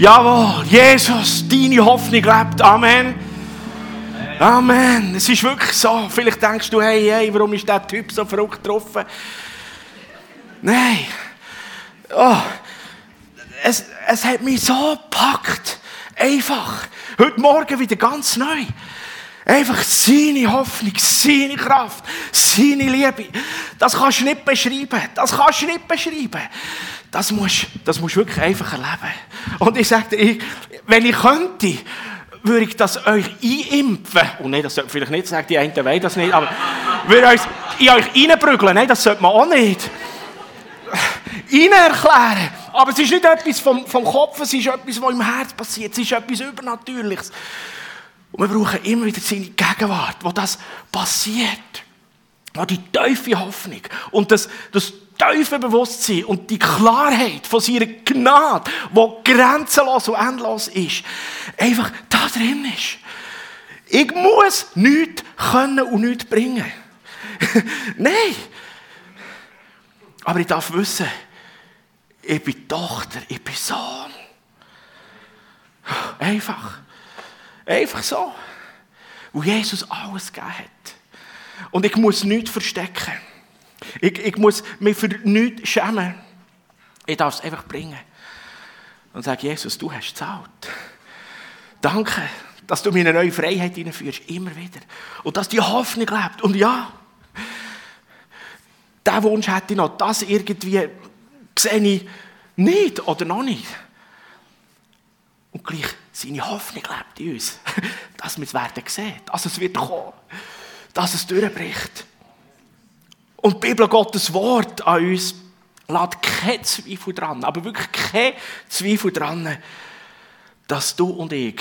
Jawohl, Jesus, deine Hoffnung lebt. Amen. Amen. Es ist wirklich so. Vielleicht denkst du, hey, hey, warum ist der Typ so verrückt getroffen? Nein. Oh, es, es hat mich so gepackt. Einfach. Heute Morgen wieder ganz neu. Einfach seine Hoffnung, seine Kraft, seine Liebe. Das kannst du nicht beschreiben. Das kannst du nicht beschreiben. Das musst, das musst du wirklich einfach erleben. Und ich sage dir, wenn ich könnte, würde ich das euch einimpfen. Und oh nein, das sollte ich vielleicht nicht sagen, die einen wollen das nicht, aber würde ich in euch reinprügeln. Nein, das sollte man auch nicht. Ihnen erklären. Aber es ist nicht etwas vom, vom Kopf, es ist etwas, was im Herz passiert. Es ist etwas Übernatürliches. Und wir brauchen immer wieder seine Gegenwart, wo das passiert. Wo die tiefe Hoffnung und das, das tiefe Bewusstsein und die Klarheit von seiner Gnade, die grenzenlos und endlos ist, einfach da drin ist. Ich muss nichts können und nichts bringen. Nein. Aber ich darf wissen, ich bin Tochter, ich bin Sohn. Einfach. Einfach so. Wo Jesus alles gegeben hat. Und ich muss nichts verstecken. Ich, ich muss mich für nichts schämen. Ich darf es einfach bringen. Und sage, Jesus, du hast gezahlt. Danke, dass du mir eine neue Freiheit hineinführst. Immer wieder. Und dass die Hoffnung lebt. Und ja, diesen Wunsch hätte ich noch. Das irgendwie sehe ich nicht oder noch nicht. Und gleich seine Hoffnung lebt in uns, dass wir es werden sehen, dass es wird kommen, dass es durchbricht. Und die Bibel, Gottes Wort an uns, lässt keinen Zweifel dran, aber wirklich keinen Zweifel dran, dass du und ich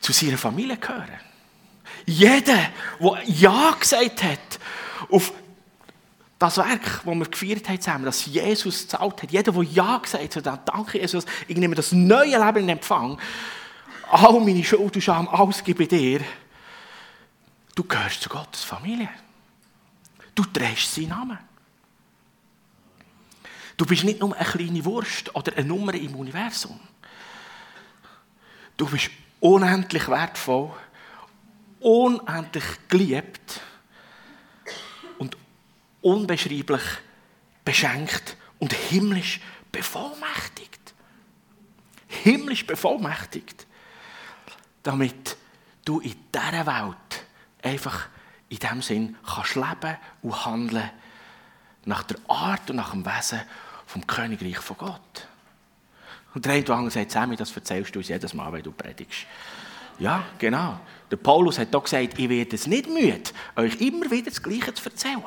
zu seiner Familie gehören. Jeder, der Ja gesagt hat auf das Werk, das wir gefeiert haben zusammen, das Jesus gezahlt hat, jeder, der Ja gesagt hat, danke Jesus, ich nehme das neue Leben in Empfang, all meine Schuld und Scham, alles gebe dir, du gehörst zu Gottes Familie. Du trägst seinen Namen. Du bist nicht nur eine kleine Wurst oder eine Nummer im Universum. Du bist unendlich wertvoll, unendlich geliebt unbeschreiblich beschenkt und himmlisch bevollmächtigt. Himmlisch bevollmächtigt. Damit du in dieser Welt einfach in dem Sinn kannst leben und handeln nach der Art und nach dem Wesen vom Königreich von Gott. Und der eine oder andere sagt, Sammy, das erzählst du uns jedes Mal, wenn du predigst. Ja, genau. Der Paulus hat doch gesagt, ich werde es nicht müde, euch immer wieder das Gleiche zu erzählen.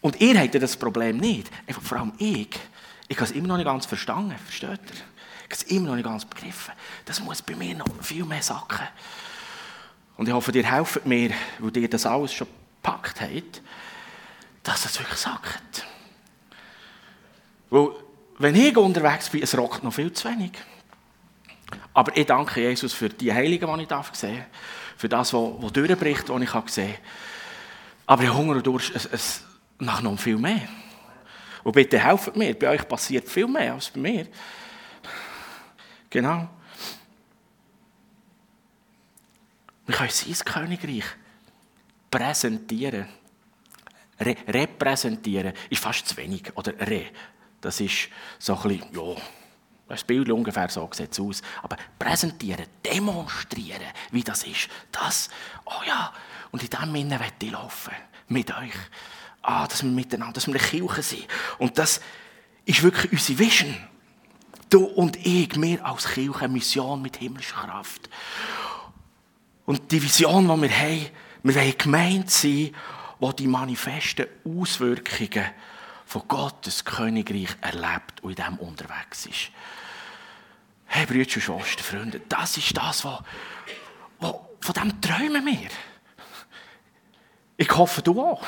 Und ihr habt das Problem nicht. Einfach vor allem ich. Ich habe es immer noch nicht ganz verstanden. Versteht ihr? Ich habe es immer noch nicht ganz begriffen. Das muss bei mir noch viel mehr sacken. Und ich hoffe, ihr helft mir, weil ihr das alles schon gepackt habt, dass es wirklich sackt. Weil, wenn ich unterwegs bin, es rockt noch viel zu wenig. Aber ich danke Jesus für die Heiligen, die ich darf sehen Für das, was durchbricht, was ich gesehen habe. Aber ich Hunger und Durst, es, es, nach noch viel mehr. Und bitte helft mir, bei euch passiert viel mehr als bei mir. Genau. Wir können sein Königreich präsentieren. Re repräsentieren ist fast zu wenig. Oder re. Das ist so ein bisschen, ja, das Bild ungefähr so sieht es aus. Aber präsentieren, demonstrieren, wie das ist, das, oh ja, und in diesem Sinne möchte ich laufen. Mit euch ah, dass wir miteinander, dass wir eine Kirche sind. Und das ist wirklich unsere Vision. Du und ich, wir als Kirche, Mission mit himmlischer Kraft. Und die Vision, die wir haben, wir wollen gemeint sein, die die manifesten Auswirkungen von Gottes Königreich erlebt und in dem unterwegs ist. Hey, Brüder und Schwestern, Freunde, das ist das, was, was, von dem träumen wir. Ich hoffe, du auch.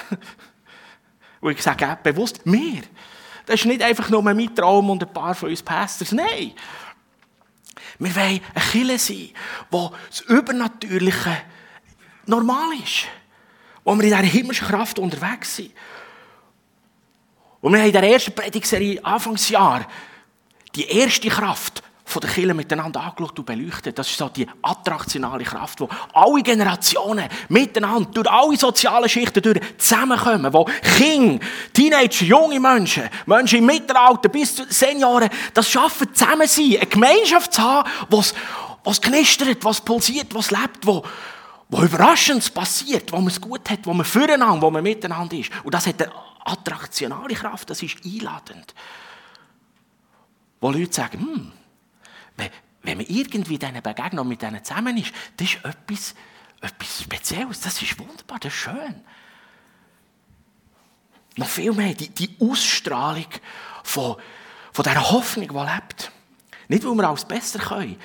Und ich sage bewusst wir. Das ist nicht einfach nur mein Traum und ein paar von uns Pastors. Nein. Wir wollen eine Kille sein, wo das Übernatürliche normal ist. Wo wir in dieser himmlischen Kraft unterwegs sind. Und wir haben in der ersten Predigserie Anfangsjahr die erste Kraft von der Kirche miteinander angeschaut und beleuchtet. Das ist so die attraktionale Kraft, wo alle Generationen miteinander, durch alle sozialen Schichten durch zusammenkommen, wo Kinder, Teenager, junge Menschen, Menschen im Mittelalter bis zu Senioren, das schaffen, zusammen sein, eine Gemeinschaft zu haben, was, was knistert, was pulsiert, was lebt, wo, wo Überraschendes passiert, wo man es gut hat, wo man füreinander, wo man miteinander ist. Und das hat eine attraktionale Kraft, das ist einladend. Wo Leute sagen, hm, wenn man irgendwie diesen Begegnung mit denen zusammen ist, das ist etwas, etwas Spezielles, das ist wunderbar, das ist schön. Noch viel mehr, die, die Ausstrahlung von, von dieser Hoffnung, die lebt. Nicht, weil wir alles besser können,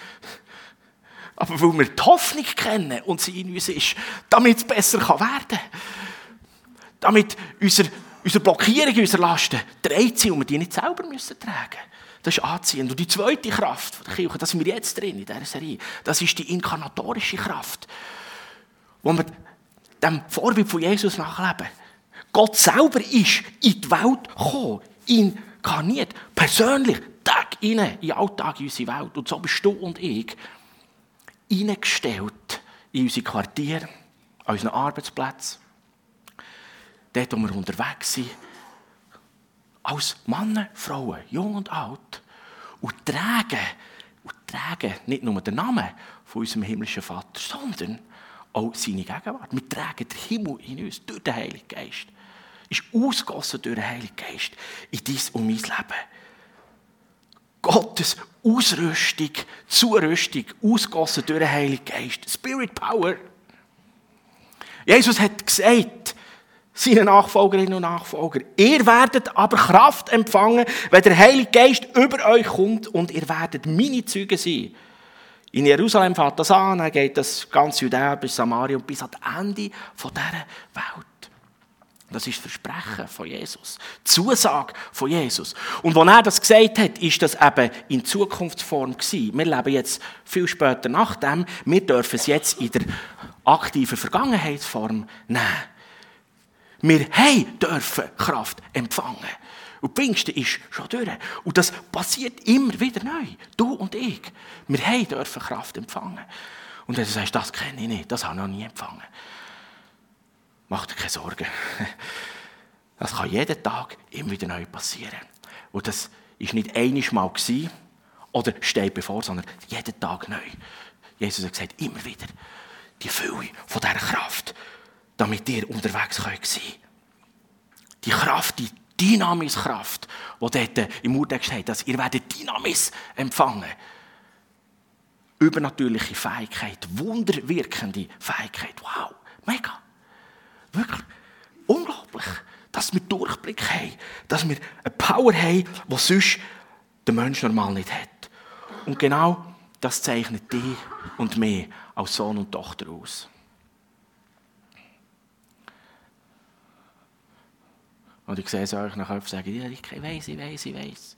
aber weil wir die Hoffnung kennen und sie in uns ist, damit es besser werden kann. Damit unsere, unsere Blockierung, unsere Lasten dreht sind und wir die nicht selber müssen tragen müssen. Das ist anziehend. Und die zweite Kraft der Kirche, das sind wir jetzt drin in dieser Serie, das ist die inkarnatorische Kraft, wo wir dem Vorbild von Jesus nachleben. Gott selber ist in die Welt gekommen, inkarniert, persönlich, Tag in den Alltag in unsere Welt. Und so bist du und ich eingestellt in unsere Quartiere, an unseren Arbeitsplätzen, dort, wo wir unterwegs sind, als Männer, Frauen, jung und alt, und tragen, und tragen nicht nur den Namen von unserem himmlischen Vater, sondern auch seine Gegenwart. Wir tragen den Himmel in uns durch den Heiligen Geist. Ist ausgossen durch den Heiligen Geist in dein und mein Leben. Gottes Ausrüstung, Zurüstung, ausgossen durch den Heiligen Geist. Spirit Power. Jesus hat gesagt, seine Nachfolgerinnen und Nachfolger. Ihr werdet aber Kraft empfangen, wenn der Heilige Geist über euch kommt und ihr werdet meine Züge sein. In Jerusalem fährt das an, dann geht das ganz Judäa bis Samaria und bis an das Ende dieser Welt. Das ist das Versprechen von Jesus. Die Zusage von Jesus. Und als er das gesagt hat, ist das eben in Zukunftsform gewesen. Wir leben jetzt viel später nach dem. Wir dürfen es jetzt in der aktiven Vergangenheitsform nehmen. Wir dürfen Kraft empfangen. Und Pfingsten ist schon durch. Und das passiert immer wieder neu. Du und ich. Wir dürfen Kraft empfangen. Und wenn du das kenne ich nicht, das habe ich noch nie empfangen. Mach dir keine Sorgen. Das kann jeden Tag immer wieder neu passieren. Und das ist nicht einiges Mal gewesen, oder steht bevor, sondern jeden Tag neu. Jesus hat gesagt, immer wieder die Fülle von dieser Kraft damit ihr unterwegs sein könnt. Die Kraft, die Dynamiskraft, die dort im Urtext steht, dass ihr werdet Dynamis empfangen. Übernatürliche Fähigkeit, wunderwirkende Fähigkeit. Wow, mega. Wirklich unglaublich, dass wir Durchblick haben, dass wir eine Power haben, die sonst der Mensch normal nicht hat. Und genau das zeichnet dich und mich als Sohn und Tochter aus. Und ich sehe es euch nachher und sage, ja, ich weiß, ich weiß, ich weiß.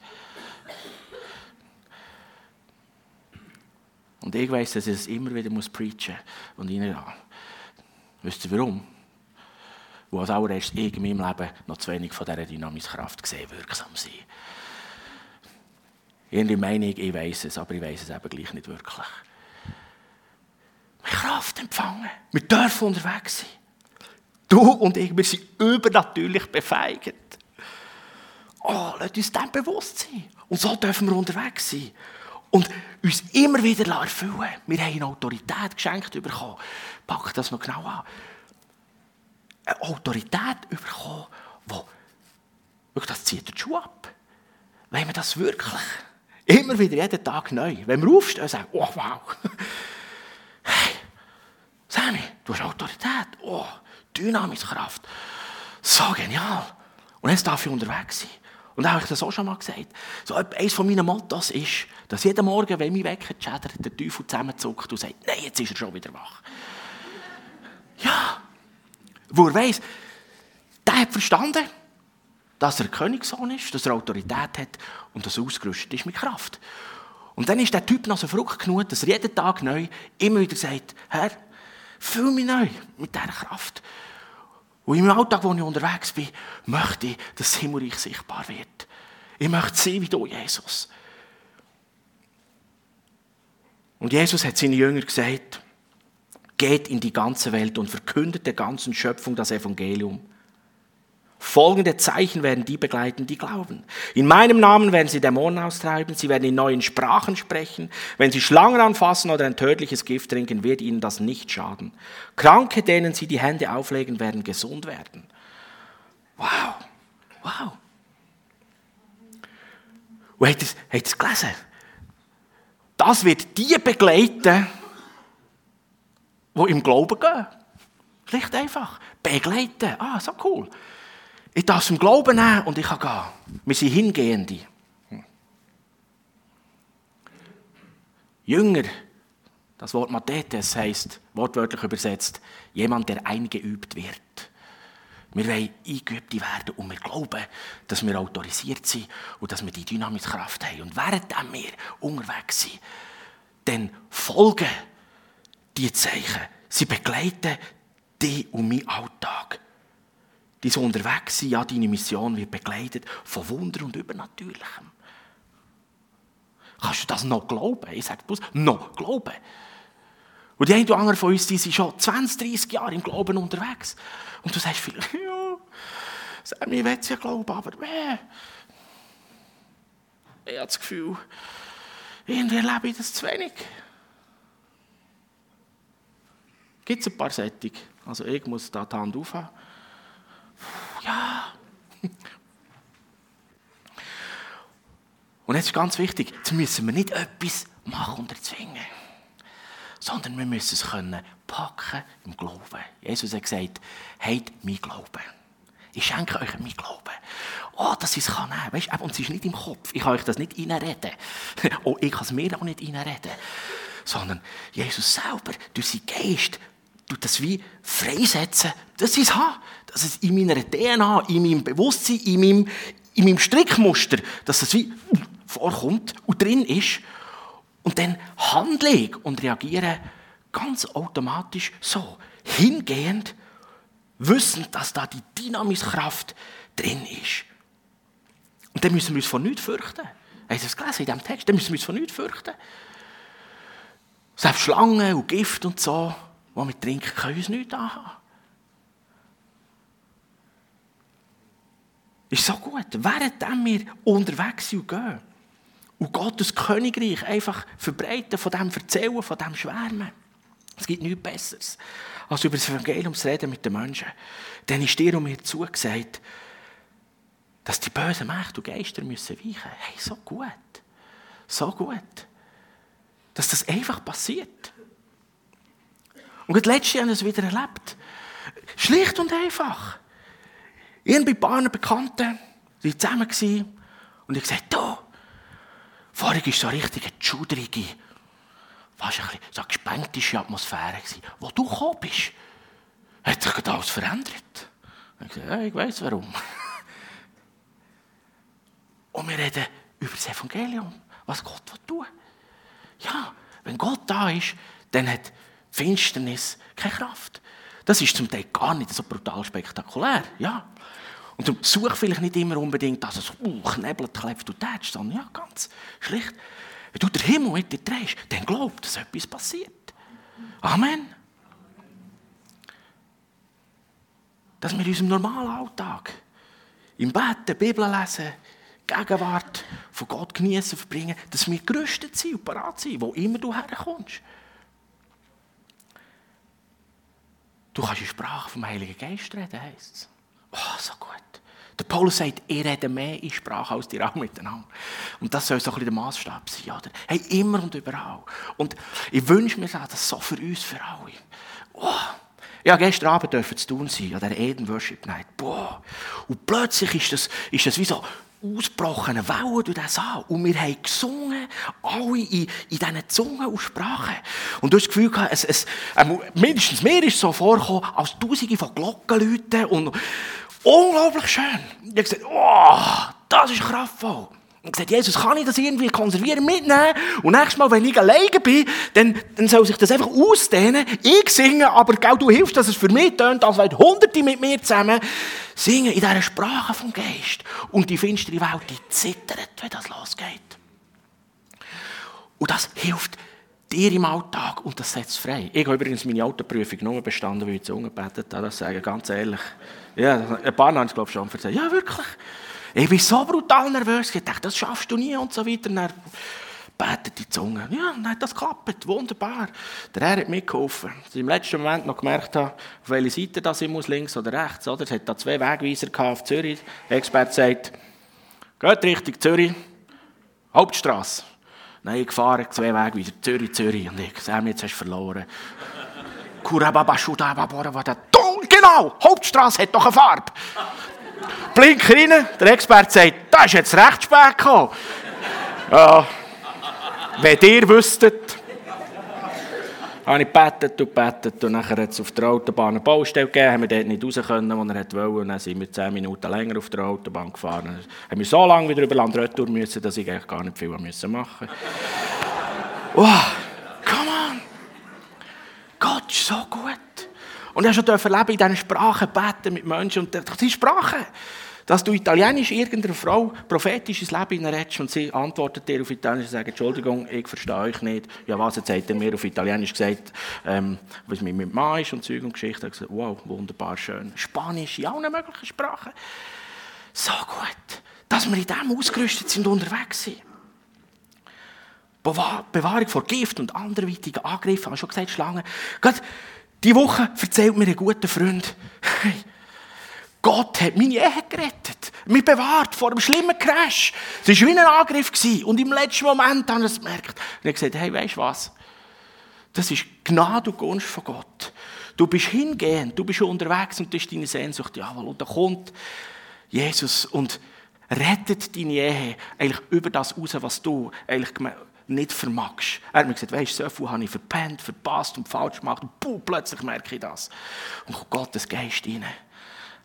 Und ich weiß, dass ich es immer wieder muss preachen und reingehen. Wisst ihr warum? Wo als allererstes ich in meinem Leben noch zu wenig von dieser Dynamiskraft gesehen wirksam sein. Irgendwie meine ich, ich weiß es, aber ich weiß es eben gleich nicht wirklich. Wir Kraft empfangen. Wir dürfen unterwegs sein. Du und ich, wir sind übernatürlich befeigt. Oh, lasst uns dem bewusst sein. Und so dürfen wir unterwegs sein. Und uns immer wieder erfüllen. Wir haben eine Autorität geschenkt bekommen. Pack das noch genau an. Eine Autorität bekommen, die, das zieht den Schuh ab. Wenn wir das wirklich immer wieder jeden Tag neu, wenn wir aufstehen und sagen, oh wow, hey, Sammy, du hast Autorität, oh, Dynamiskraft. So genial. Und jetzt darf ich unterwegs sein. Und da habe ich das auch schon mal gesagt. So, eines von meinen Mottos ist, dass jeden Morgen, wenn mich Wecker schädert, der Teufel zusammenzuckt und sagt, nein, jetzt ist er schon wieder wach. Ja. Wo er weiss, der hat verstanden, dass er Königssohn ist, dass er Autorität hat und dass er ausgerüstet ist mit Kraft. Und dann ist der Typ noch so verrückt genug, dass er jeden Tag neu immer wieder sagt, Herr, fühl mich neu mit dieser Kraft. Und im Alltag, wo ich unterwegs bin, möchte ich, dass das Himmelreich sichtbar wird. Ich möchte sein wie du, Jesus. Und Jesus hat seinen Jüngern gesagt, geht in die ganze Welt und verkündet der ganzen Schöpfung das Evangelium. Folgende Zeichen werden die begleiten, die glauben. In meinem Namen werden sie Dämonen austreiben, sie werden in neuen Sprachen sprechen. Wenn sie Schlangen anfassen oder ein tödliches Gift trinken, wird ihnen das nicht schaden. Kranke, denen sie die Hände auflegen, werden gesund werden. Wow, wow. Und habt ihr es gelesen? Das wird die begleiten, die im Glauben gehen. Schlicht einfach. Begleiten. Ah, so cool. Ich darf es im Glauben nehmen und ich kann gehen. Wir sind Hingehende. Jünger, das Wort Mathetes heißt wortwörtlich übersetzt, jemand, der eingeübt wird. Wir wollen eingeübt werden und wir glauben, dass wir autorisiert sind und dass wir die dynamische Kraft haben. Und während wir unterwegs sind, dann folgen die Zeichen. Sie begleiten dich und meinen Alltag. Die so unterwegs sind, ja, deine Mission wird begleitet von Wunder und Übernatürlichem. Kannst du das noch glauben? Ich sage bloß, noch glauben. Und die einen oder anderen von uns, die sind schon 20, 30 Jahre im Glauben unterwegs. Und du sagst vielleicht, ja, Sammy, ich will es ja glauben, aber äh, ich habe das Gefühl, irgendwie erlebe ich das zu wenig. Gibt es ein paar Sättig? Also ich muss da die Hand aufhaben. Ja. Und jetzt ist ganz wichtig, jetzt müssen wir nicht etwas machen und erzwingen, sondern wir müssen es können packen im Glauben. Jesus hat gesagt, habt mein Glauben. Ich schenke euch mein Glauben. Oh, dass ich es kann nehmen. Weißt, und es ist nicht im Kopf. Ich kann euch das nicht reinreden. oh, ich kann es mir auch nicht reinreden. Sondern Jesus selber, durch seinen Geist, tut das wie freisetzen, dass ich es habe. Dass es in meiner DNA, in meinem Bewusstsein, in meinem, in meinem Strickmuster, dass es wie vorkommt und drin ist. Und dann handle ich und reagiere ganz automatisch so, hingehend, wissend, dass da die dynamische Kraft drin ist. Und dann müssen wir uns von nichts fürchten. Hast du das gelesen in diesem Text? Dann müssen wir uns von nichts fürchten. Selbst Schlangen und Gift und so, die wir trinken, können uns nichts anhaben. Ist so gut. Während wir unterwegs sind und gehen und Gottes Königreich einfach verbreiten, von dem erzählen, von dem schwärmen. Es gibt nichts Besseres, als über das Evangelium zu reden mit den Menschen. Denn ist dir und mir zugesagt, dass die bösen Mächte und Geister müssen weichen. Hey, so gut. So gut. Dass das einfach passiert. Und gerade letztes Jahr haben wir es wieder erlebt. Schlicht und einfach. Ich war bei ein paar Bekannten, die zusammen waren, und ich sagte, du, vorhin war so eine richtige schudrige, fast ein bisschen so eine gespentische Atmosphäre. Wo du gekommen bist, hat sich alles verändert. Ich sagte, ja, ich weiß warum. Und wir reden über das Evangelium, was Gott tun will. Ja, wenn Gott da ist, dann hat Finsternis keine Kraft. Das ist zum Teil gar nicht so brutal spektakulär. Ja. Und du such vielleicht nicht immer unbedingt, dass es uh, knebelt, klebt und tätsch, sondern ja, ganz schlicht. Wenn du den Himmel mit dir drehst, dann glaub, dass etwas passiert. Amen. Dass wir in unserem normalen Alltag im Bett, Bibel lesen, Gegenwart von Gott genießen, verbringen, dass wir gerüstet sind und parat sind, wo immer du herkommst. Du kannst in Sprache vom Heiligen Geist reden, heisst es. Oh, so gut. Der Paulus sagt, ihr redet mehr in Sprache als die auch miteinander. Und das soll so ein bisschen der Maßstab sein, oder? Hey, immer und überall. Und ich wünsche mir das so für uns, für alle. Oh. Ja, gestern Abend dürfen zu tun sein, an der Eden Worship Night. Boah. Und plötzlich ist das, ist das wie so ausgebrochene Wellen durch den Saal. Und wir haben gesungen, alle in, in diesen Zungen und Sprachen. Und du hast das Gefühl gehabt, es, es, äh, mindestens mir ist es so vorgekommen, als Tausende von Glockenläuten und unglaublich schön. Ich habe gesagt, oh, das ist kraftvoll. Und gesagt, Jesus, kann ich das irgendwie konservieren, mitnehmen? Und nächstes Mal, wenn ich alleine bin, dann, dann soll sich das einfach ausdehnen. Ich singe, aber gell, du hilfst, dass es für mich tönt, als wären Hunderte mit mir zusammen singen in dieser Sprache vom Geist. Und die finstere Welt, die zittert, wenn das losgeht. Und das hilft dir im Alltag und das setzt frei. Ich habe übrigens meine Autoprüfung nur bestanden, weil ich zu Zunge gebetet habe, das sage ganz ehrlich. Ja, ein paar haben es glaube ich schon erzählt. Ja, wirklich. Ich bin so brutal nervös. Ich dachte, das schaffst du nie und so weiter. Dann betet die Zunge. Ja, dann hat das geklappt. Wunderbar. Der Herr hat mitgeholfen. Als ich im letzten Moment noch gemerkt habe, auf welche Seite das ich muss, links oder rechts. Oder? Es hat da zwei Wegweiser auf Zürich. Der Experte sagt, geht Richtung Zürich, Hauptstraße. Nein, gefahren, zwei Wegweiser, Zürich, Zürich. Und ich, Sam, jetzt hast du verloren. Genau, Hauptstraße hat doch eine Farbe. Blinker rein, der Experte sagt, da ist jetzt recht spät gekommen. Ja, wenn ihr wüsstet, habe ich gebetet und gebetet und nachher hat es auf der Autobahn eine Baustelle gegeben, haben wir dort nicht raus können, wo er wollte und dann sind wir zehn Minuten länger auf der Autobahn gefahren. Dann haben wir so lange wieder über Land retour müssen, dass ich eigentlich gar nicht viel machen musste. Wow, come on! Gott ist so gut. Und ich durfte erleben, in diesen Sprachen beten mit Menschen und diese Sprachen dass du Italienisch irgendeiner Frau prophetisches Leben redest und sie antwortet dir auf Italienisch und sagt, Entschuldigung, ich verstehe euch nicht. Ja, was, jetzt hat er mir auf Italienisch gesagt, ähm, was mit meinem Mann ist und Zeug und Geschichte. Ich gesagt, wow, wunderbar schön. Spanisch, in allen möglichen Sprachen. So gut, dass wir in dem ausgerüstet sind unterwegs sind. Bewahrung vor Gift und anderweitigen Angriffen, habe ich schon gesagt, Schlangen. Gerade diese Woche erzählt mir ein guter Freund, hey, Gott hat meine Ehe gerettet, mich bewahrt vor einem schlimmen Crash. Es war wie ein Angriff. Und im letzten Moment habe ich es gemerkt. Und ich gesagt, hey, weißt du was? Das ist Gnade und Gunst von Gott. Du bist hingehend, du bist unterwegs und das ist deine Sehnsucht. Jawohl, und da kommt Jesus und rettet deine Ehe eigentlich über das raus, was du eigentlich nicht vermagst. Er hat mir gesagt, weißt du, so viel habe ich verpennt, verpasst und falsch gemacht. Und puh, plötzlich merke ich das. Und kommt Gottes Geist rein.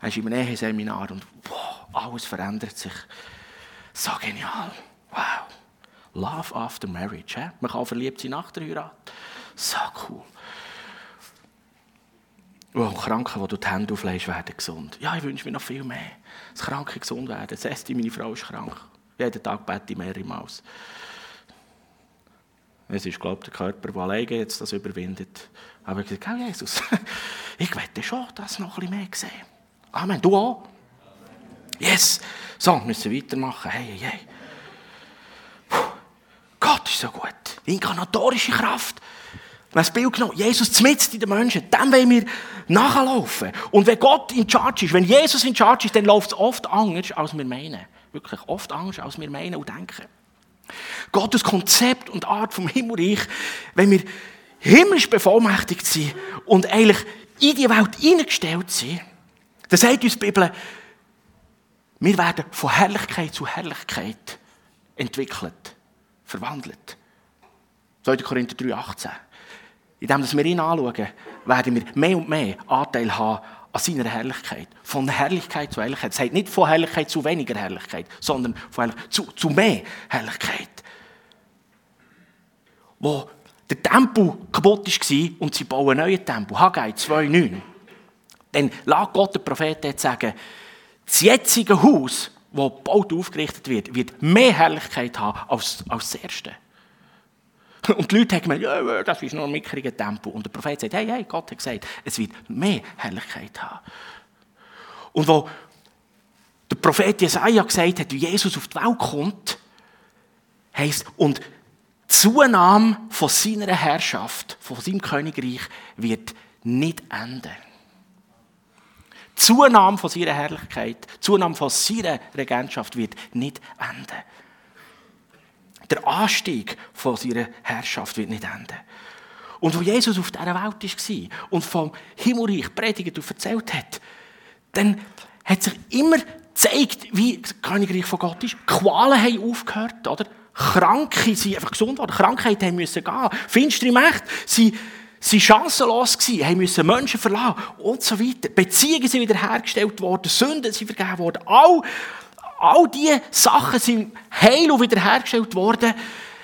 Er ist im Nähe-Seminar und wow, alles verändert sich. So genial. Wow. Love after marriage. He? Man kann verliebt sein nach der Heirat. So cool. Oh, Kranken, die du die Hände auflegst, werden gesund. Ja, ich wünsche mir noch viel mehr. Dass Kranke gesund werden. Sesti, meine Frau, ist krank. Jeden Tag bete ich mehrmals. Es ist, glaube ich, der Körper, der alleine jetzt das überwindet. Aber ich gesagt, Jesus, ich wette schon, dass noch ein bisschen mehr sehen. Amen. Du auch? Yes. So, müssen wir weitermachen. Hey, hey. Puh. Gott ist so gut. Inkarnatorische Kraft. Das Bild genommen, Jesus mitten in den Menschen, dem wollen wir nachlaufen. Und wenn Gott in Charge ist, wenn Jesus in Charge ist, dann läuft es oft anders, als wir meinen. Wirklich oft anders, als wir meinen und denken. Gottes Konzept und Art vom Himmelreich, wenn wir himmlisch bevollmächtigt sind und eigentlich in die Welt hineingestellt sind, dann sagt uns die Bibel, wir werden von Herrlichkeit zu Herrlichkeit entwickelt, verwandelt. 2. Korinther 3,18. Indem wir ihn anschauen, werden wir mehr und mehr Anteil haben an seiner Herrlichkeit. Von Herrlichkeit zu Herrlichkeit. Es sagt nicht von Herrlichkeit zu weniger Herrlichkeit, sondern von zu, zu mehr Herrlichkeit. Wo der Tempel kaputt war und sie bauen einen neuen Tempel. Haggai 2,9. Dann lässt Gott den Propheten sagen, das jetzige Haus, das und aufgerichtet wird, wird mehr Herrlichkeit haben als, als das erste. Und die Leute haben gemeint, ja, das ist nur ein mickriger Tempel. Und der Prophet sagt, hey, hey, Gott hat gesagt, es wird mehr Herrlichkeit haben. Und wo der Prophet Jesaja gesagt hat, wie Jesus auf die Welt kommt, heisst, und die Zunahme von seiner Herrschaft, von seinem Königreich, wird nicht enden. Zunahme von seiner Herrlichkeit, Zunahme von seiner Regentschaft wird nicht enden. Der Anstieg von seiner Herrschaft wird nicht enden. Und wo Jesus auf dieser Welt war und vom Himmelreich predigt und erzählt hat, dann hat sich immer gezeigt, wie das Königreich von Gott ist. Qualen haben aufgehört, oder? Kranke sind einfach gesund worden. Krankheiten mussten gehen. Finstere Mächte sind Sie chancenlos gewesen, haben müssen Menschen verlassen und so weiter. Beziehungen sind wiederhergestellt worden, Sünden sind vergeben worden. All, all diese Sachen sind heil und wiederhergestellt worden,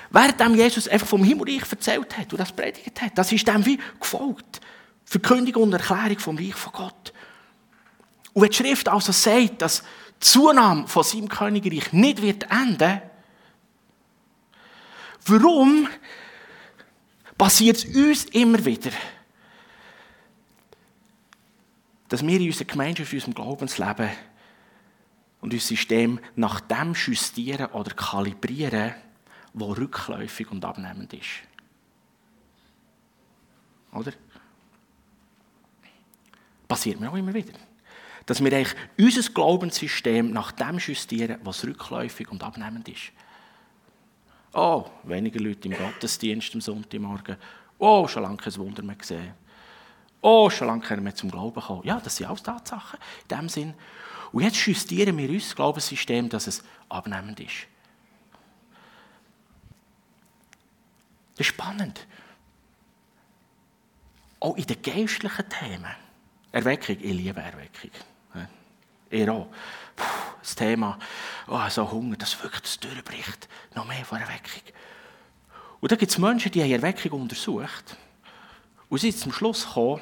während Jesus einfach vom Himmelreich erzählt hat und das predigt hat. Das ist dem wie gefolgt. Verkündigung und Erklärung vom Reich von Gott. Und wenn die Schrift also sagt, dass die Zunahme von seinem Königreich nicht wird enden, warum passiert es uns immer wieder, dass wir in unserer Gemeinschaft, in unserem Glaubensleben und unser System nach dem justieren oder kalibrieren, was rückläufig und abnehmend ist. Oder? Passiert mir auch immer wieder. Dass wir eigentlich unser Glaubenssystem nach dem justieren, was rückläufig und abnehmend ist. Oh, weniger Leute im Gottesdienst am Sonntagmorgen. Oh, schon lange kein Wunder mehr gesehen. Oh, schon lange keiner mehr zum Glauben kommen. Ja, das sind alles Tatsachen in dem Sinn. Und jetzt justieren wir unser Glaubenssystem, dass es abnehmend ist. Das ist spannend. Auch in den geistlichen Themen. Erweckung, ich liebe Erweckung. Ihr auch. Puh, das Thema, oh, so Hunger, das wirklich das durchbricht. Noch mehr von Erweckung. Und da gibt es Menschen, die haben Erweckung untersucht. Und sind zum Schluss gekommen,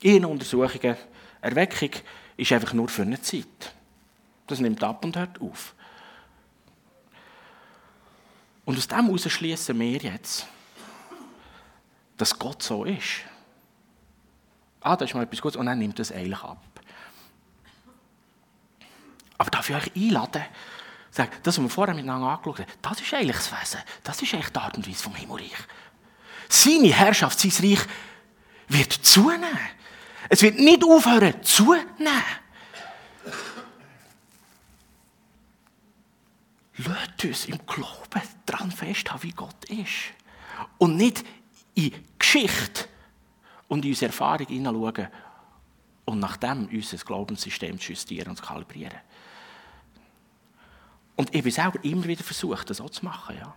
in Untersuchungen, Erweckung ist einfach nur für eine Zeit. Das nimmt ab und hört auf. Und aus dem heraus schließen wir jetzt, dass Gott so ist. Ah, das ist mal etwas Gutes. Und dann nimmt das eigentlich ab. Aber darf ich euch einladen, sagen, das, was wir vorher miteinander angeschaut haben, das ist eigentlich das Wesen. Das ist eigentlich die Art und Weise vom Himmelreich. Seine Herrschaft, sein Reich wird zunehmen. Es wird nicht aufhören zunehmen. Lasst uns im Glauben daran festhalten, wie Gott ist. Und nicht in Geschichte und in unsere Erfahrung hineinschauen und nach dem unser Glaubenssystem zu justieren und zu kalibrieren. Und ich bin selber immer wieder versucht, das auch zu machen. Ja.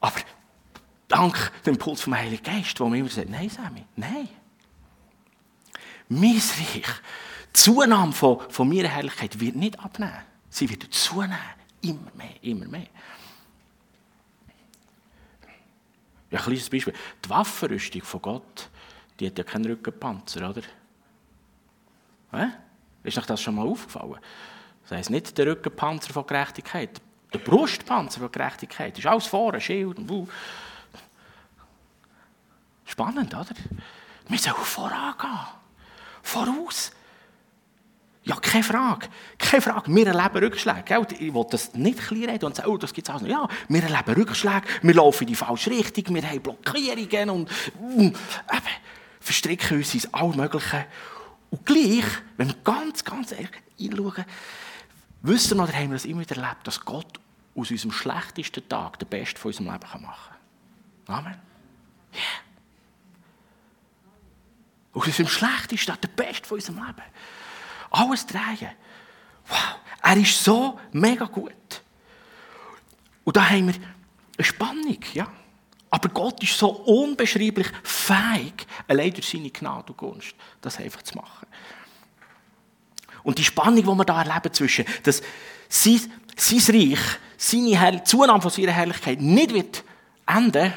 Aber dank dem Impuls vom Heiligen Geist, wo mir immer sagt, nein, Sammy, nein. Mein Reich, die Zunahme von, von meiner Herrlichkeit wird nicht abnehmen. Sie wird zunehmen. Immer mehr, immer mehr. Ein kleines Beispiel. Die Waffenrüstung von Gott, die hat ja keinen Rückenpanzer, oder? Hä? Ist euch das schon mal aufgefallen? Das heisst nicht der Rückenpanzer von Gerechtigkeit, der Brustpanzer von Gerechtigkeit. Ist alles vorne, Schild und Wuh. Spannend, oder? Wir sollen vorangehen. Voraus. Ja, keine Frage. Keine Frage. Wir erleben Rückschläge. Ich will das nicht klein reden und sagen, oh, das gibt es auch noch. Ja, wir erleben Rückschläge. Wir laufen in die falsche Richtung. Wir haben Blockierungen und mm, eben, verstricken uns in all Mögliche. Und gleich, wenn wir ganz, ganz ehrlich hinschauen, wissen wir oder haben wir das immer wieder erlebt, dass Gott aus unserem schlechtesten Tag den besten von unserem Leben machen kann. Amen. Yeah. Aus unserem schlechtesten Tag den besten von unserem Leben. Alles drehen. Wow, er ist so mega gut. Und da haben wir eine Spannung, ja. Aber Gott ist so unbeschreiblich fähig, allein durch seine Gnade und Gunst, das einfach zu machen. Und die Spannung, die wir da erleben zwischen, dass sein, sein Reich, seine Herr Zunahme von seiner Herrlichkeit nicht wird enden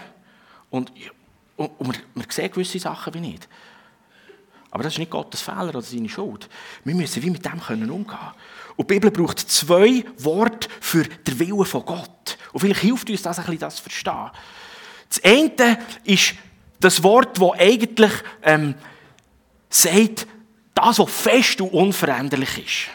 und, und, und wir, wir sehen gewisse Sachen wie nicht. Aber das ist nicht Gottes Fehler oder seine Schuld. Wir müssen wie mit dem können umgehen. Und die Bibel braucht zwei Worte für den Willen von Gott. Und vielleicht hilft uns das ein bisschen, das zu verstehen. Das eine ist das Wort, das eigentlich ähm, sagt, das, was fest und unveränderlich ist.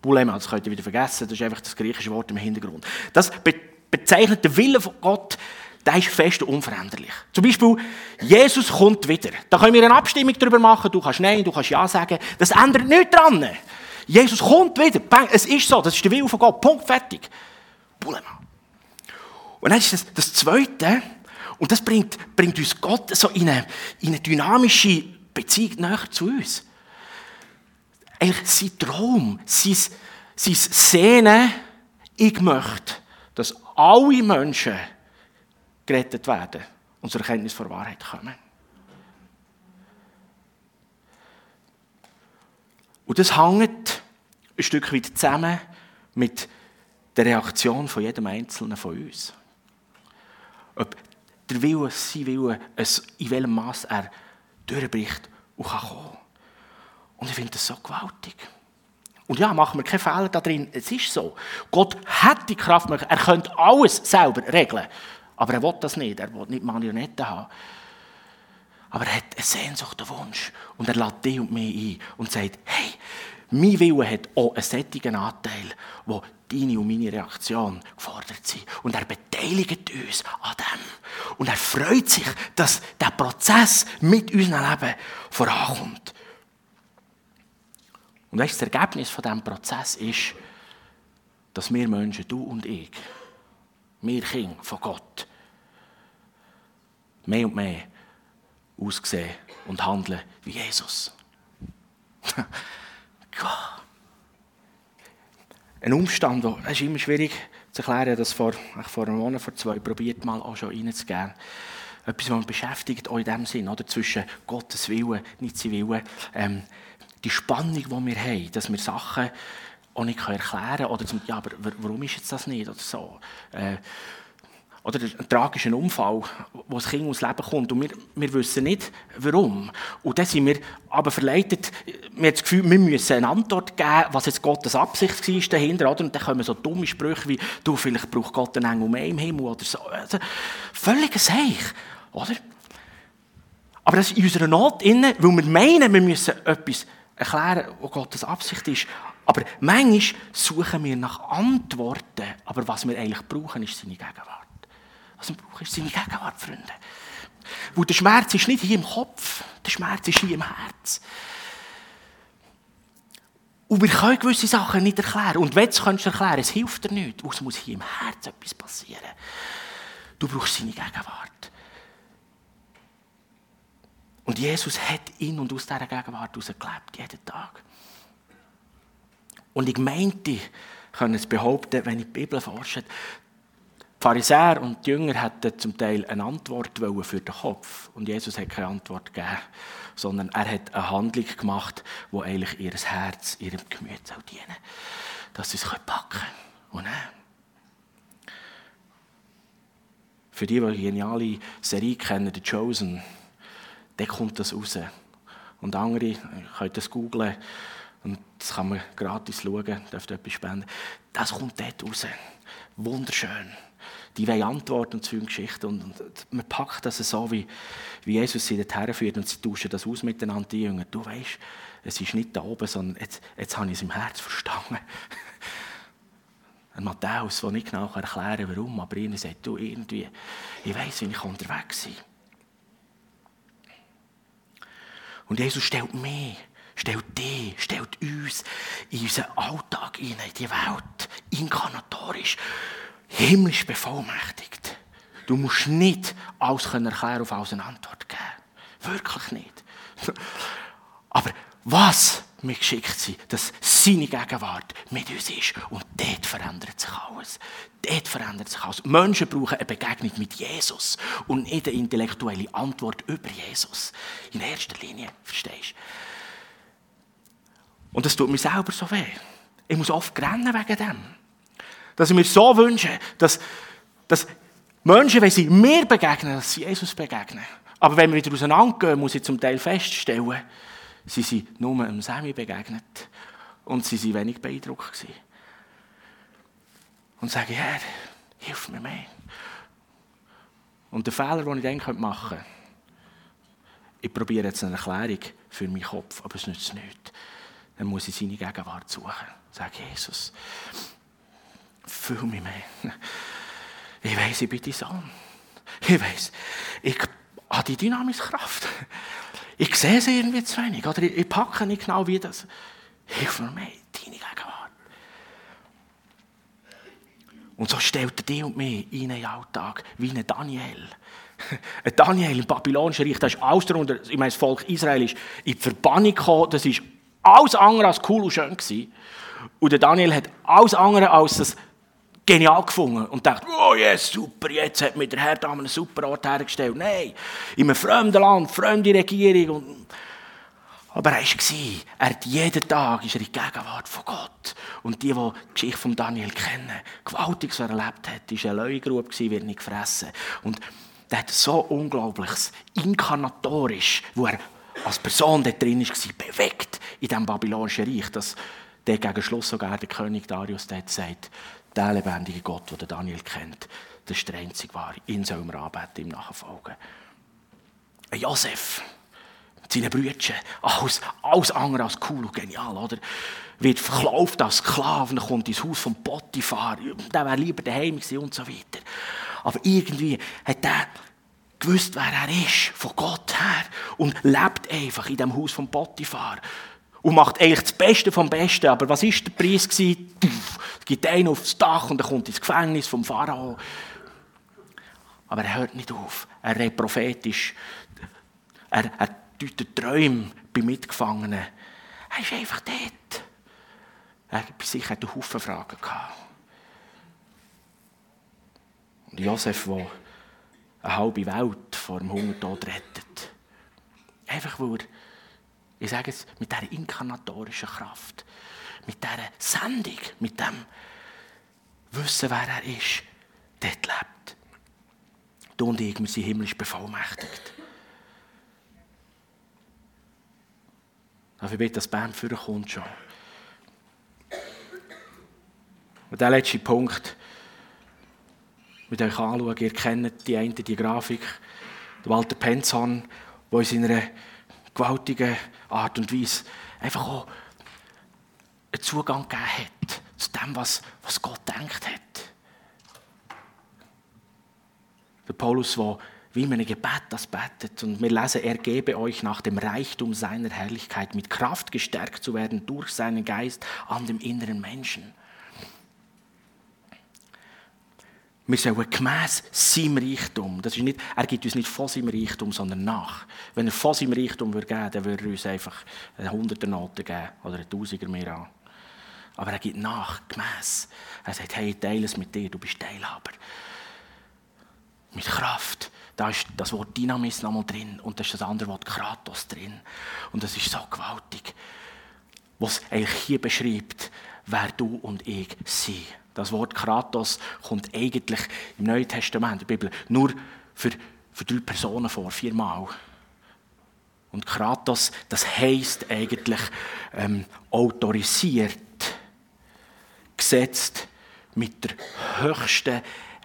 Bulema, das könnt ihr wieder vergessen, das ist einfach das griechische Wort im Hintergrund. Das be bezeichnet den Willen von Gott, der ist fest und unveränderlich. Zum Beispiel, Jesus kommt wieder. Da können wir eine Abstimmung darüber machen, du kannst Nein, du kannst Ja sagen. Das ändert nichts dran. Jesus kommt wieder. Es ist so, das ist der Wille von Gott. Punkt, fertig. Bulema. Und dann ist das, das Zweite, und das bringt, bringt uns Gott so in eine, in eine dynamische Beziehung näher zu uns. Eigentlich sein Traum, sein, sein Sehnen, ich möchte, dass alle Menschen gerettet werden und zur Erkenntnis der Wahrheit kommen. Und das hängt ein Stück weit zusammen mit der Reaktion von jedem Einzelnen von uns. Ob der Wille, sein Wille, in welchem Maß er durchbricht und kann kommen. Und ich finde das so gewaltig. Und ja, machen wir keinen Fehler da drin. Es ist so. Gott hat die Kraft, er könnte alles selber regeln. Aber er will das nicht. Er will nicht Marionetten haben. Aber er hat eine Sehnsucht, einen Wunsch. Und er lädt dich und mich ein und sagt, hey, mein Wille hat auch einen sättigen Anteil, wo deine und meine Reaktion gefordert sind. Und er beteiligt uns an dem. Und er freut sich, dass der Prozess mit unserem Leben vorankommt. Und weißt, das Ergebnis von diesem Prozess ist, dass wir Menschen, du und ich, wir Kinder von Gott, mehr und mehr aussehen und handeln wie Jesus. Ein Umstand, das ist immer schwierig zu erklären, das vor, vor einem Monat, vor zwei, probiert mal auch schon reinzugehen. Etwas, was mich beschäftigt, auch in dem Sinn, oder? zwischen Gottes Willen, nicht sein Willen. Ähm, die Spannung, die wir haben, dass wir Sachen auch nicht erklären können, oder zum, ja, aber warum ist jetzt das nicht, oder so. Äh, oder ein tragischer Unfall, wo das Kind ums Leben kommt und wir, wir wissen nicht, warum. Und dann sind wir aber verleitet, wir haben das Gefühl, wir müssen eine Antwort geben, was jetzt Gottes Absicht war dahinter. Oder? Und dann kommen so dumme Sprüche wie, du, vielleicht braucht Gott einen Engel mehr im Himmel oder so. Also, völlig Seich, oder? Aber das ist in unserer Not inne, weil wir meinen, wir müssen etwas erklären, was Gottes Absicht ist. Aber manchmal suchen wir nach Antworten, aber was wir eigentlich brauchen, ist seine Gegenwart. Was wir brauchen, ist seine Gegenwart, Freunde. Weil der Schmerz ist nicht hier im Kopf, der Schmerz ist hier im Herz. Und wir können gewisse Sachen nicht erklären. Und wenn du es erklären es hilft dir nicht. Es muss hier im Herz etwas passieren. Du brauchst seine Gegenwart. Und Jesus hat in und aus dieser Gegenwart gelebt, jeden Tag. Und ich meinte, ich kann es behaupten, wenn ich die Bibel forsche, die Pharisäer und die Jünger hatten zum Teil eine Antwort für den Kopf. Und Jesus hat keine Antwort gegeben, sondern er hat eine Handlung gemacht, die eigentlich ihr Herz, ihrem Gemüt dienen soll. Dass sie es packen können und nehmen. Für die, die die geniale Serie kennen, The Chosen, dann kommt das raus. Und andere, könnt das googlen, und das kann man gratis schauen, dürft etwas spenden. Das kommt dort raus. Wunderschön die wollen Antworten zu Geschichten. Und, und man packt das so, wie, wie Jesus sie dorthin führt und sie tauschen das aus miteinander, die Jünger. Du weißt, es ist nicht da oben, sondern jetzt, jetzt habe ich es im Herz verstanden. Ein Matthäus, der nicht genau erklären kann, warum, aber ihnen sagt, du irgendwie, ich weiß, wie ich unterwegs bin. Und Jesus stellt mich, stellt dich, stellt uns in unseren Alltag in die Welt, inkarnatorisch himmlisch bevollmächtigt. Du musst nicht alles erklären auf alles eine Antwort geben. Wirklich nicht. Aber was wir geschickt sind, dass seine Gegenwart mit uns ist. Und dort verändert sich alles. Dort verändert sich alles. Menschen brauchen eine Begegnung mit Jesus und nicht eine intellektuelle Antwort über Jesus. In erster Linie, verstehst du? Und das tut mir selber so weh. Ich muss oft rennen wegen dem. Dass ich mir so wünsche, dass, dass Menschen, wenn sie mir begegnen, dass sie Jesus begegnen. Aber wenn wir wieder auseinandergehen, muss ich zum Teil feststellen, sie sind nur einem Semi begegnet und sie waren wenig beeindruckt. Gewesen. Und sagen, Herr, hilf mir mehr. Und der Fehler, den ich dann machen könnte, ich probiere jetzt eine Erklärung für meinen Kopf, aber es nützt nichts. Dann muss ich seine Gegenwart suchen. Sag Jesus, Fühl mich mehr. Ich weiß, ich bin dein Sohn. Ich weiß, ich habe die dynamische Kraft. Ich sehe sie irgendwie zu wenig. Oder ich, packe nicht genau wie das. Hilf mir mehr, deine Gegenwart. Und so stellt er dich und mich in einen Alltag wie ein Daniel. Ein Daniel im babylonischen Reich, das ist alles darunter. Ich meine, das Volk Israel ist in die Verbannung gekommen. Das war alles andere als cool und schön. Gewesen. Und der Daniel hat alles andere als das genial gefunden und dachte, oh yes, super, jetzt hat mir der Herr da einen super Ort hergestellt. Nein, in einem fremden Land, fremde Regierung. aber er war, er hat jeden Tag ist er in der Gegenwart von Gott. Und die, die die Geschichte von Daniel kennen, gewaltig so erlebt hat, war eine Leugrube, wird nicht gefressen. Und der hat so unglaubliches, inkarnatorisch, wo er als Person da drin war, bewegt in diesem babylonischen Reich, dass der gegen Schluss sogar der König Darius der hat gesagt, Der lebendige Gott, den Daniel kennt, das ist der einzige wahre. Ihn sollen wir anbeten, ihm nachfolgen. Josef, mit seinen Brüdern, alles, alles andere als cool und genial, oder? Wird verkauft als Sklaven, kommt ins Haus vom Potiphar, der wäre lieber daheim gewesen und so weiter. Aber irgendwie hat er gewusst, wer er ist, von Gott her, und lebt einfach in dem Haus vom Potiphar. Und macht eigentlich das Beste vom Besten. Aber was war der Preis? Es gibt einen aufs Dach und er kommt ins Gefängnis vom Pharao. Aber er hört nicht auf. Er redet prophetisch. Er, er deutet Träume bei Mitgefangenen. Er ist einfach dort. Er bei sich hat einen Haufen Fragen gehabt. Und Josef, der eine halbe Welt vor dem Hungertod rettet. Einfach weil er, ich sage es, mit dieser inkarnatorischen Kraft, mit dieser Sendung, mit dem Wissen, wer er ist, dort lebt. Du und ich, wir sind himmlisch bevollmächtigt. Aber ich bitte, dass Band vorkommt schon. Und der letzte Punkt, mit euch anschauen. Ihr kennt die eine, die Grafik. Walter Penzhorn, der in seiner gewaltigen Art und Weise einfach auch einen Zugang gegeben hat zu dem, was, was Gott denkt hat. Der Paulus, der wie in einem Gebet das betet. Und wir lesen, er gebe euch nach dem Reichtum seiner Herrlichkeit mit Kraft gestärkt zu werden durch seinen Geist an dem inneren Menschen. Wir sollen gemäss seinem Reichtum, das ist nicht, er gibt uns nicht von seinem Reichtum, sondern nach. Wenn er von seinem Reichtum würde geben, dann würde er uns einfach eine Hunderter Note geben oder eine Tausiger mehr an. Aber er gibt nach, gemäss. Er sagt, hey, teile es mit dir, du bist Teilhaber. Mit Kraft. Da ist das Wort Dynamis nochmal drin und da ist das andere Wort Kratos drin. Und das ist so gewaltig, was eigentlich hier beschreibt, wer du und ich sind. Das Wort Kratos kommt eigentlich im Neuen Testament, in der Bibel, nur für, für drei Personen vor, viermal. Und Kratos, das heisst eigentlich ähm, autorisiert, gesetzt mit der höchsten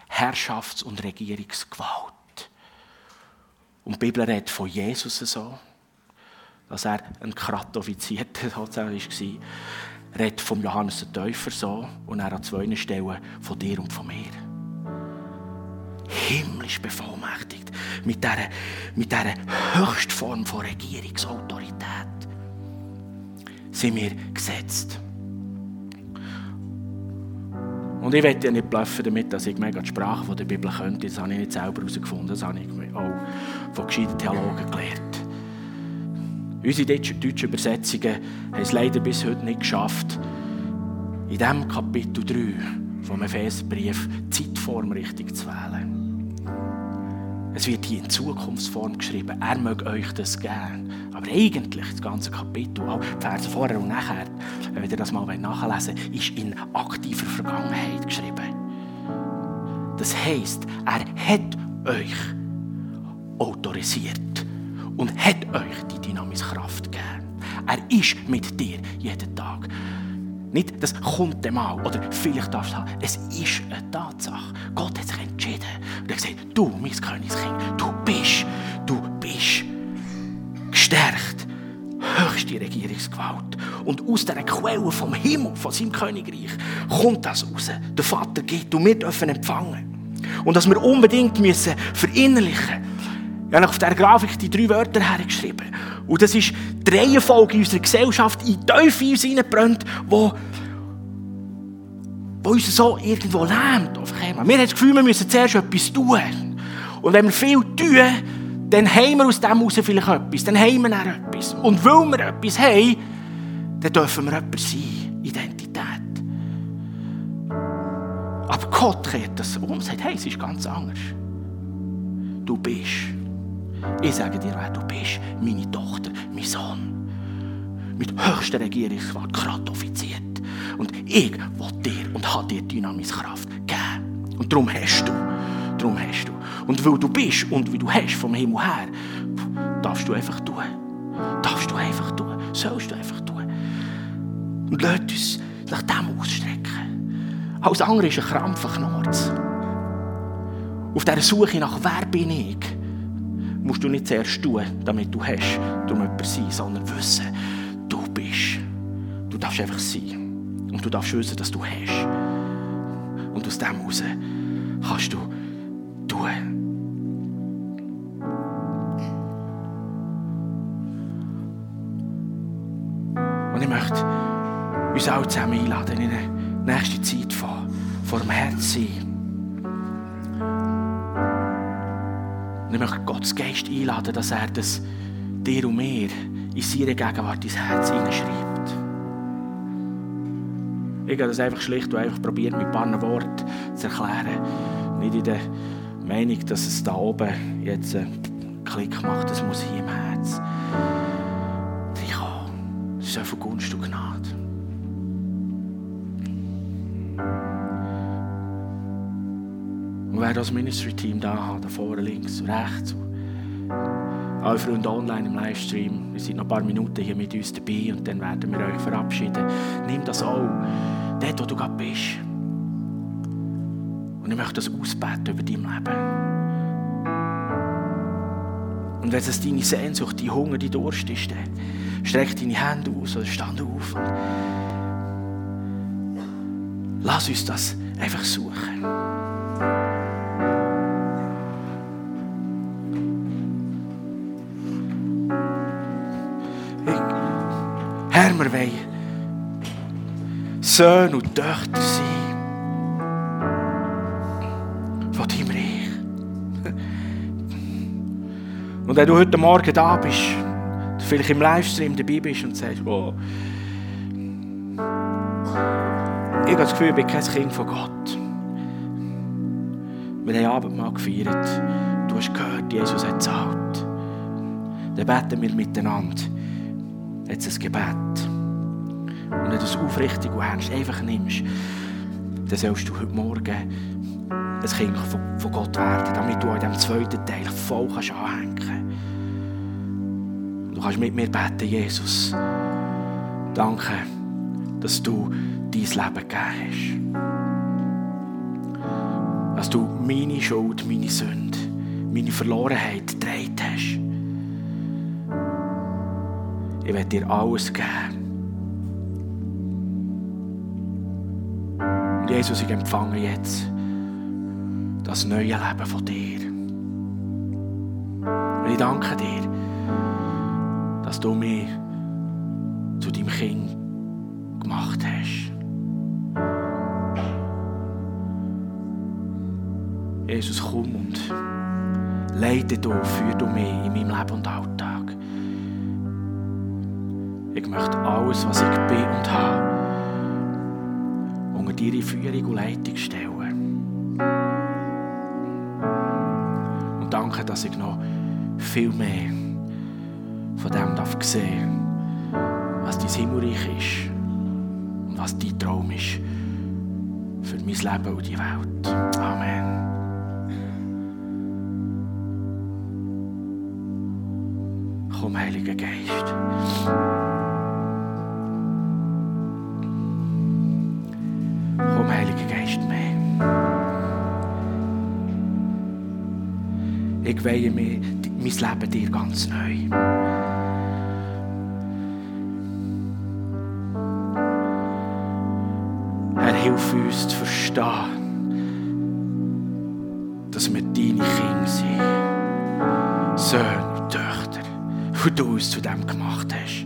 Herrschafts- und Regierungsgewalt. Und die Bibel redet von Jesus so, dass er ein Kratofizierter sozusagen war redet vom Johannes der Täufer so und er an zwei Stellen von dir und von mir. Himmlisch bevollmächtigt mit dieser, mit dieser Höchstform von Regierungsautorität sind wir gesetzt. Und ich werde ja nicht bluffen damit, dass ich mega die Sprache von der Bibel könnte. Das habe ich nicht selber herausgefunden, das habe ich auch von gescheiten Theologen gelernt. Unsere deutschen Übersetzungen haben es leider bis heute nicht geschafft, in diesem Kapitel 3 vom Epheserbrief die Zeitform richtig zu wählen. Es wird hier in Zukunftsform geschrieben, er möge euch das geben. Aber eigentlich, das ganze Kapitel, auch die Verse vorher und nachher, wenn ihr das mal nachlesen wollt, ist in aktiver Vergangenheit geschrieben. Das heisst, er hat euch autorisiert und hat euch die dynamische Kraft gegeben. Er ist mit dir jeden Tag. Nicht, das kommt dem mal oder vielleicht darfst du haben. Es ist eine Tatsache. Gott hat sich entschieden und er hat gesagt, du, mein Königskind, du bist, du bist gestärkt. Höchste Regierungsgewalt. Und aus dieser Quelle vom Himmel, von seinem Königreich, kommt das raus. Der Vater gibt und wir dürfen empfangen. Und dass wir unbedingt müssen verinnerlichen müssen, ich habe auf dieser Grafik die drei Wörter hergeschrieben. Und das ist die Reihenfolge unserer Gesellschaft in tief in uns hineinbrennt, wo, wo uns so irgendwo lähmt. Wir haben das Gefühl, wir müssen zuerst etwas tun. Und wenn wir viel tun, dann haben wir aus dem heraus vielleicht etwas. Dann haben wir dann etwas. Und weil wir etwas haben, dann dürfen wir etwas sein. Identität. Aber Gott kehrt das um und sagt, hey, es ist ganz anders. Du bist ich sage dir, wer du bist. Meine Tochter, mein Sohn. Mit höchster Regierungswart, gerade offiziert. Und ich will dir und habe dir Dynamiskraft geben. Und darum hast du. Darum hast du. Und weil du bist und wie du hast vom Himmel her, darfst du einfach tun. Darfst du einfach tun. Sollst du einfach tun. Und lass uns nach dem ausstrecken. Alles andere ist ein Krampfenknurz. Auf dieser Suche nach «Wer bin ich?» Musst du nicht zuerst tun, damit du hast, darum jemand sein, sondern wissen, du bist. Du darfst einfach sein. Und du darfst wissen, dass du hast. Und aus dem heraus kannst du tun. Und ich möchte uns alle zusammen einladen, in eine nächste Zeit vor, vor dem Herz sein. Ich möchte Gottes Geist einladen, dass er das dir und mir in seiner Gegenwart ins Herz hineinschreibt. Ich habe das einfach schlicht und einfach probiert, mit ein paar Worten zu erklären. Nicht in der Meinung, dass es da oben jetzt einen Klick macht. Das muss hier im Herz reinkommen. Das ist einfach Gunst und Gnade. Und wer das Ministry-Team da hat, da vorne links, rechts, alle Freunde online im Livestream, wir sind noch ein paar Minuten hier mit uns dabei und dann werden wir euch verabschieden. Nimm das auch, dort wo du gerade bist. Und ich möchte das ausbeten über dein Leben. Und wenn es deine Sehnsucht, dein Hunger, dein Durst ist, dann streck deine Hände aus oder stand auf und lass uns das einfach suchen. Wir wollen Söhne und Töchter sein von deinem Reich. Und wenn du heute Morgen da bist, vielleicht im Livestream dabei bist und sagst, oh, ich habe das Gefühl, ich bin kein Kind von Gott. Wir haben Abendmahl gefeiert. Du hast gehört, Jesus hat gezahlt. Dann beten wir miteinander jetzt ein Gebet. Und wenn du es aufrichtig und ernst einfach nimmst, dann sollst du heute Morgen ein Kind von Gott werden, damit du an diesem zweiten Teil voll kannst anhängen kannst. Du kannst mit mir beten, Jesus. Danke, dass du dein Leben gegeben hast. Dass du meine Schuld, meine Sünde, meine Verlorenheit getragen hast. Ich werde dir alles geben. Jesus, ich empfange jetzt das neue Leben von dir. Und ich danke dir, dass du mich zu deinem Kind gemacht hast. Jesus, komm und leite du, führ du mich in meinem Leben und Alltag. Ich möchte alles, was ich bin und habe, deine Führung und Leitung stellen. Und danke, dass ich noch viel mehr von dem darf sehen was dein Himmelreich ist und was dein Traum ist für mein Leben und die Welt. Amen. Komm, Heiliger Geist. Weihe mir mein Leben dir ganz neu. Herr, hilf uns zu verstehen, dass wir deine Kinder sind. Söhne und Töchter, wo du uns zu dem gemacht hast.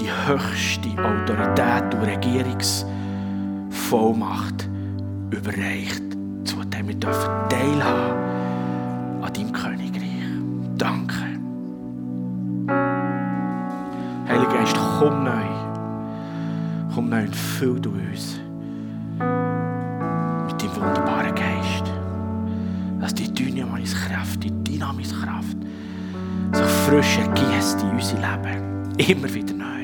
Die höchste Autorität und Regierungsvollmacht überreicht, zu dem wir dürfen teilhaben an deinem Königreich. Danke. Heiliger Geist, komm neu. Komm neu und füll du uns mit deinem wunderbaren Geist. Dass die Dynamiskraft, die Dynamiskraft sich frisch ergießt in unser Leben. Immer wieder